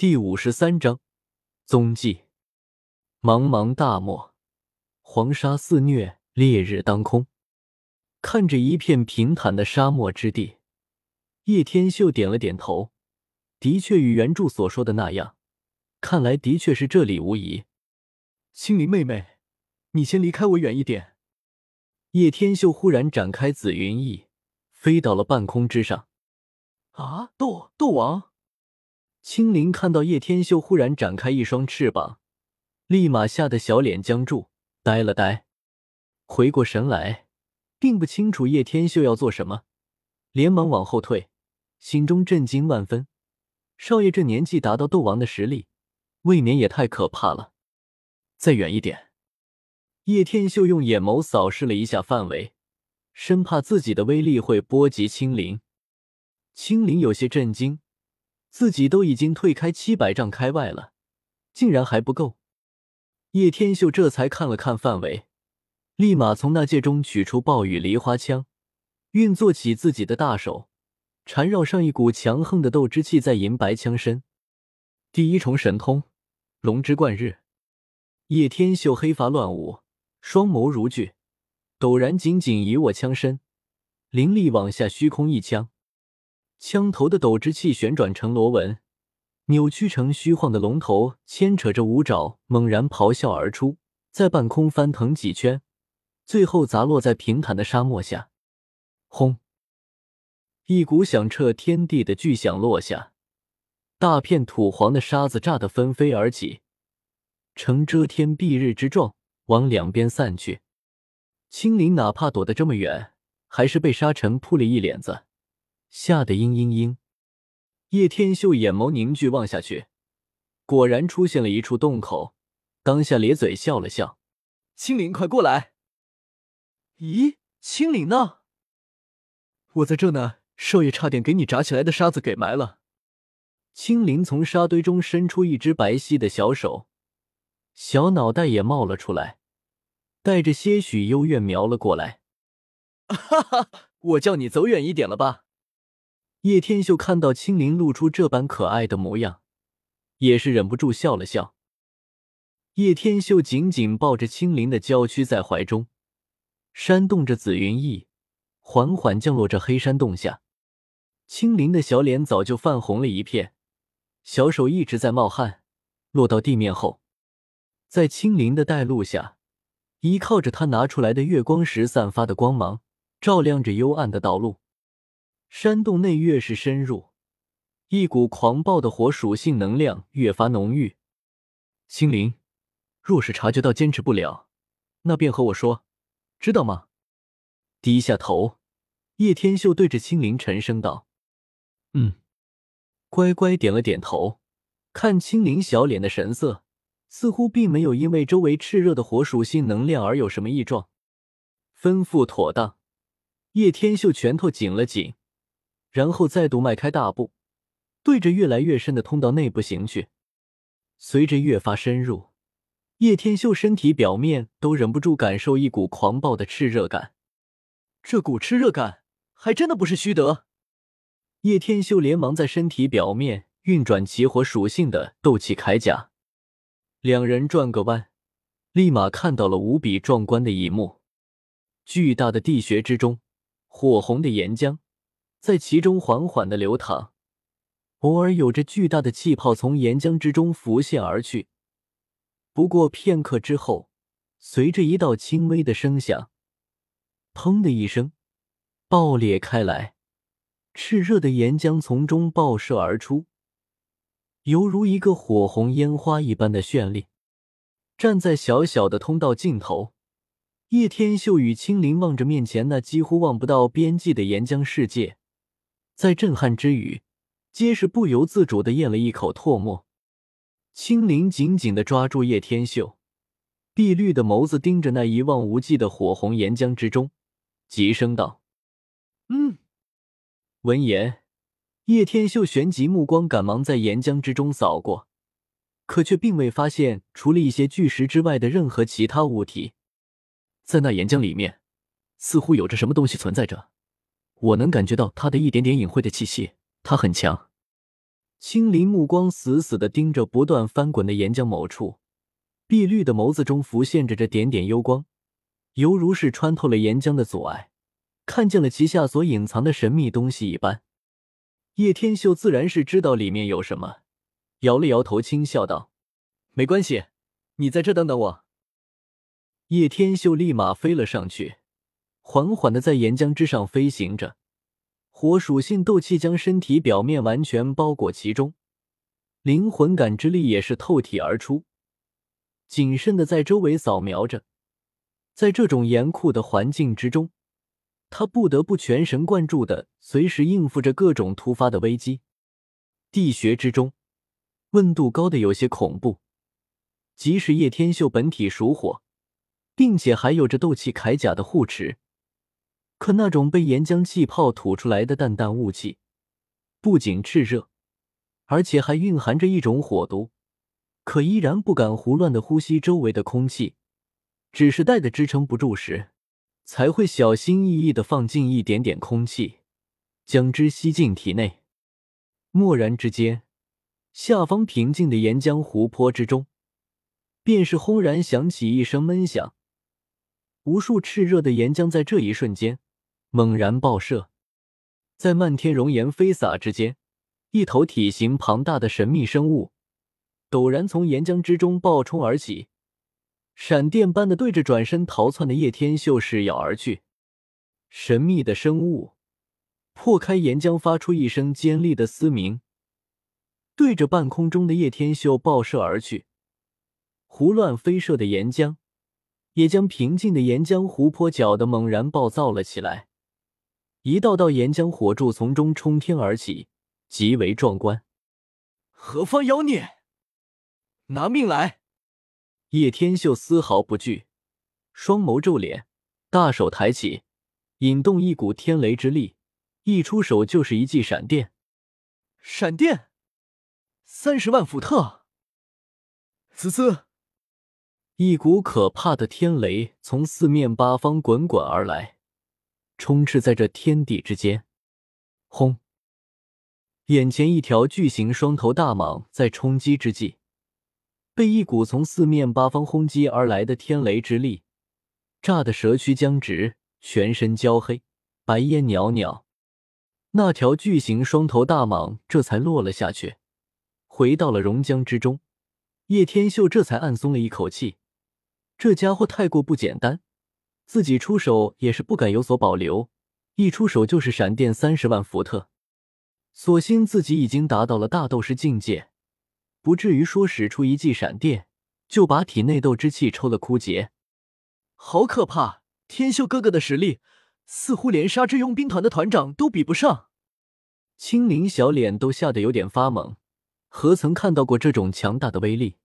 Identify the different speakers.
Speaker 1: 第五十三章踪迹。茫茫大漠，黄沙肆虐，烈日当空。看着一片平坦的沙漠之地，叶天秀点了点头。的确，与原著所说的那样，看来的确是这里无疑。
Speaker 2: 青灵妹妹，你先离开我远一点。
Speaker 1: 叶天秀忽然展开紫云翼，飞到了半空之上。
Speaker 2: 啊，斗斗王！
Speaker 1: 青灵看到叶天秀忽然展开一双翅膀，立马吓得小脸僵住，呆了呆。回过神来，并不清楚叶天秀要做什么，连忙往后退，心中震惊万分。少爷这年纪达到斗王的实力，未免也太可怕了。
Speaker 2: 再远一点。
Speaker 1: 叶天秀用眼眸扫视了一下范围，生怕自己的威力会波及青灵。青灵有些震惊。自己都已经退开七百丈开外了，竟然还不够。叶天秀这才看了看范围，立马从那戒中取出暴雨梨花枪，运作起自己的大手，缠绕上一股强横的斗之气在银白枪身。第一重神通，龙之贯日。叶天秀黑发乱舞，双眸如炬，陡然紧紧一握枪身，灵力往下虚空一枪。枪头的斗之气旋转成螺纹，扭曲成虚晃的龙头，牵扯着五爪，猛然咆哮而出，在半空翻腾几圈，最后砸落在平坦的沙漠下。轰！一股响彻天地的巨响落下，大片土黄的沙子炸得纷飞而起，呈遮天蔽日之状，往两边散去。青灵哪怕躲得这么远，还是被沙尘扑了一脸子。吓得嘤嘤嘤，叶天秀眼眸凝聚望下去，果然出现了一处洞口，当下咧嘴笑了笑：“
Speaker 2: 青灵，快过来！”“
Speaker 1: 咦，青灵呢？”“
Speaker 2: 我在这呢。”少爷差点给你炸起来的沙子给埋了。
Speaker 1: 青灵从沙堆中伸出一只白皙的小手，小脑袋也冒了出来，带着些许幽怨瞄了过来。
Speaker 2: “哈哈，我叫你走远一点了吧？”
Speaker 1: 叶天秀看到青灵露出这般可爱的模样，也是忍不住笑了笑。叶天秀紧紧抱着青灵的娇躯在怀中，扇动着紫云翼，缓缓降落这黑山洞下。青灵的小脸早就泛红了一片，小手一直在冒汗。落到地面后，在青灵的带路下，依靠着他拿出来的月光石散发的光芒，照亮着幽暗的道路。山洞内越是深入，一股狂暴的火属性能量越发浓郁。
Speaker 2: 青灵，若是察觉到坚持不了，那便和我说，知道吗？
Speaker 1: 低下头，叶天秀对着青灵沉声道：“
Speaker 2: 嗯。”
Speaker 1: 乖乖点了点头。看青灵小脸的神色，似乎并没有因为周围炽热的火属性能量而有什么异状。吩咐妥当，叶天秀拳头紧了紧。然后再度迈开大步，对着越来越深的通道内部行去。随着越发深入，叶天秀身体表面都忍不住感受一股狂暴的炽热感。
Speaker 2: 这股炽热感还真的不是虚的。
Speaker 1: 叶天秀连忙在身体表面运转起火属性的斗气铠甲。两人转个弯，立马看到了无比壮观的一幕：巨大的地穴之中，火红的岩浆。在其中缓缓的流淌，偶尔有着巨大的气泡从岩浆之中浮现而去。不过片刻之后，随着一道轻微的声响，砰的一声，爆裂开来，炽热的岩浆从中爆射而出，犹如一个火红烟花一般的绚丽。站在小小的通道尽头，叶天秀与青灵望着面前那几乎望不到边际的岩浆世界。在震撼之余，皆是不由自主的咽了一口唾沫。青灵紧紧的抓住叶天秀，碧绿的眸子盯着那一望无际的火红岩浆之中，急声道：“
Speaker 2: 嗯。”
Speaker 1: 闻言，叶天秀旋即目光赶忙在岩浆之中扫过，可却并未发现除了一些巨石之外的任何其他物体。
Speaker 2: 在那岩浆里面，似乎有着什么东西存在着。我能感觉到他的一点点隐晦的气息，他很强。
Speaker 1: 青林目光死死的盯着不断翻滚的岩浆某处，碧绿的眸子中浮现着这点点幽光，犹如是穿透了岩浆的阻碍，看见了其下所隐藏的神秘东西一般。叶天秀自然是知道里面有什么，摇了摇头，轻笑道：“
Speaker 2: 没关系，你在这等等我。”
Speaker 1: 叶天秀立马飞了上去，缓缓的在岩浆之上飞行着。火属性斗气将身体表面完全包裹其中，灵魂感知力也是透体而出，谨慎的在周围扫描着。在这种严酷的环境之中，他不得不全神贯注的随时应付着各种突发的危机。地穴之中，温度高的有些恐怖，即使叶天秀本体属火，并且还有着斗气铠甲的护持。可那种被岩浆气泡吐出来的淡淡雾气，不仅炽热，而且还蕴含着一种火毒，可依然不敢胡乱的呼吸周围的空气，只是待的支撑不住时，才会小心翼翼的放进一点点空气，将之吸进体内。蓦然之间，下方平静的岩浆湖泊之中，便是轰然响起一声闷响，无数炽热的岩浆在这一瞬间。猛然爆射，在漫天熔岩飞洒之间，一头体型庞大的神秘生物陡然从岩浆之中暴冲而起，闪电般的对着转身逃窜的叶天秀噬咬而去。神秘的生物破开岩浆，发出一声尖利的嘶鸣，对着半空中的叶天秀爆射而去。胡乱飞射的岩浆也将平静的岩浆湖泊搅得猛然暴躁了起来。一道道岩浆火柱从中冲天而起，极为壮观。
Speaker 2: 何方妖孽，拿命来！
Speaker 1: 叶天秀丝毫不惧，双眸皱脸，大手抬起，引动一股天雷之力，一出手就是一记闪电。
Speaker 2: 闪电，三十万伏特！呲呲，
Speaker 1: 一股可怕的天雷从四面八方滚滚而来。充斥在这天地之间，轰！眼前一条巨型双头大蟒在冲击之际，被一股从四面八方轰击而来的天雷之力炸得蛇躯僵直，全身焦黑，白烟袅袅。那条巨型双头大蟒这才落了下去，回到了熔浆之中。叶天秀这才暗松了一口气，这家伙太过不简单。自己出手也是不敢有所保留，一出手就是闪电三十万伏特。所幸自己已经达到了大斗师境界，不至于说使出一记闪电就把体内斗之气抽了枯竭。
Speaker 2: 好可怕！天秀哥哥的实力似乎连沙之佣兵团的团长都比不上。
Speaker 1: 青灵小脸都吓得有点发懵，何曾看到过这种强大的威力？